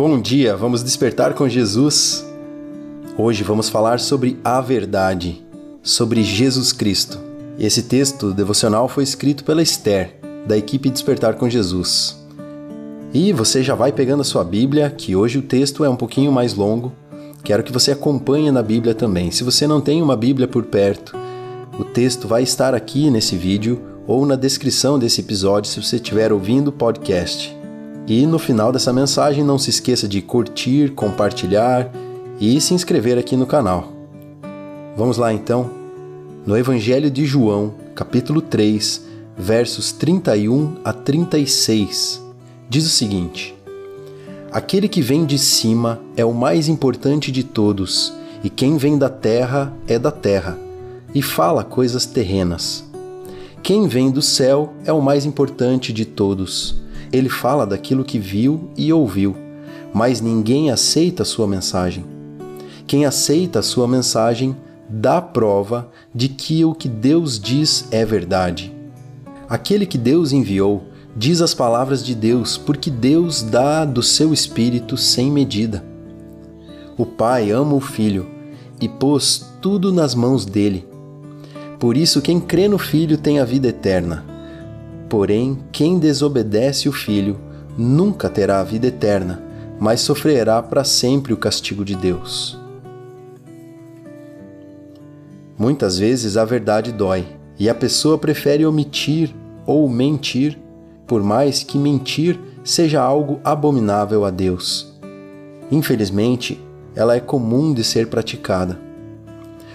Bom dia, vamos despertar com Jesus. Hoje vamos falar sobre a verdade, sobre Jesus Cristo. Esse texto devocional foi escrito pela Esther, da equipe Despertar com Jesus. E você já vai pegando a sua Bíblia, que hoje o texto é um pouquinho mais longo. Quero que você acompanhe na Bíblia também. Se você não tem uma Bíblia por perto, o texto vai estar aqui nesse vídeo ou na descrição desse episódio se você estiver ouvindo o podcast. E no final dessa mensagem, não se esqueça de curtir, compartilhar e se inscrever aqui no canal. Vamos lá então? No Evangelho de João, capítulo 3, versos 31 a 36, diz o seguinte: Aquele que vem de cima é o mais importante de todos, e quem vem da terra é da terra, e fala coisas terrenas. Quem vem do céu é o mais importante de todos ele fala daquilo que viu e ouviu, mas ninguém aceita sua mensagem. Quem aceita sua mensagem dá prova de que o que Deus diz é verdade. Aquele que Deus enviou diz as palavras de Deus, porque Deus dá do seu espírito sem medida. O Pai ama o Filho e pôs tudo nas mãos dele. Por isso, quem crê no Filho tem a vida eterna. Porém, quem desobedece o Filho nunca terá a vida eterna, mas sofrerá para sempre o castigo de Deus. Muitas vezes a verdade dói e a pessoa prefere omitir ou mentir, por mais que mentir seja algo abominável a Deus. Infelizmente, ela é comum de ser praticada.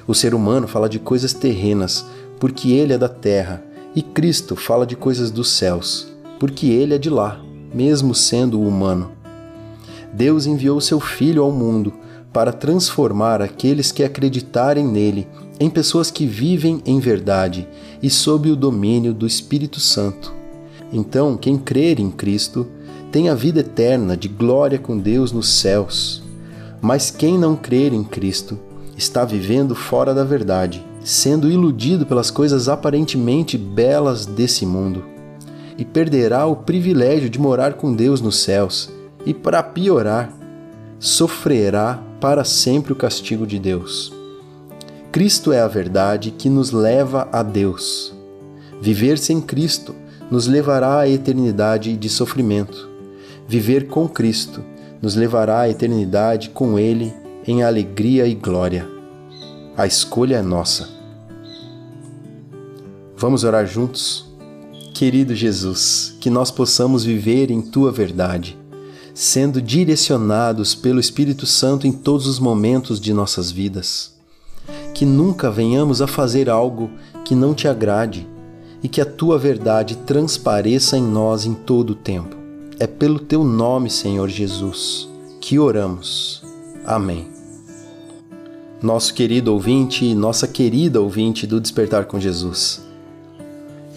O ser humano fala de coisas terrenas porque ele é da terra e Cristo fala de coisas dos céus, porque ele é de lá, mesmo sendo humano. Deus enviou seu Filho ao mundo para transformar aqueles que acreditarem nele em pessoas que vivem em verdade e sob o domínio do Espírito Santo. Então, quem crer em Cristo tem a vida eterna de glória com Deus nos céus. Mas quem não crer em Cristo está vivendo fora da verdade sendo iludido pelas coisas aparentemente belas desse mundo, e perderá o privilégio de morar com Deus nos céus, e para piorar, sofrerá para sempre o castigo de Deus. Cristo é a verdade que nos leva a Deus. Viver sem Cristo nos levará à eternidade de sofrimento. Viver com Cristo nos levará à eternidade com Ele em alegria e glória. A escolha é nossa. Vamos orar juntos? Querido Jesus, que nós possamos viver em tua verdade, sendo direcionados pelo Espírito Santo em todos os momentos de nossas vidas. Que nunca venhamos a fazer algo que não te agrade e que a tua verdade transpareça em nós em todo o tempo. É pelo teu nome, Senhor Jesus, que oramos. Amém. Nosso querido ouvinte e nossa querida ouvinte do Despertar com Jesus.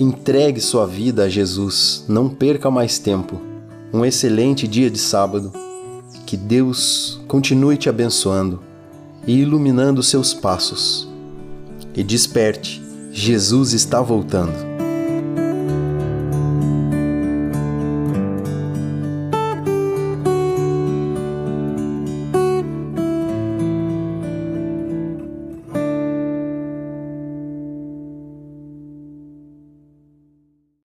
Entregue sua vida a Jesus, não perca mais tempo. Um excelente dia de sábado. Que Deus continue te abençoando e iluminando seus passos. E desperte, Jesus está voltando.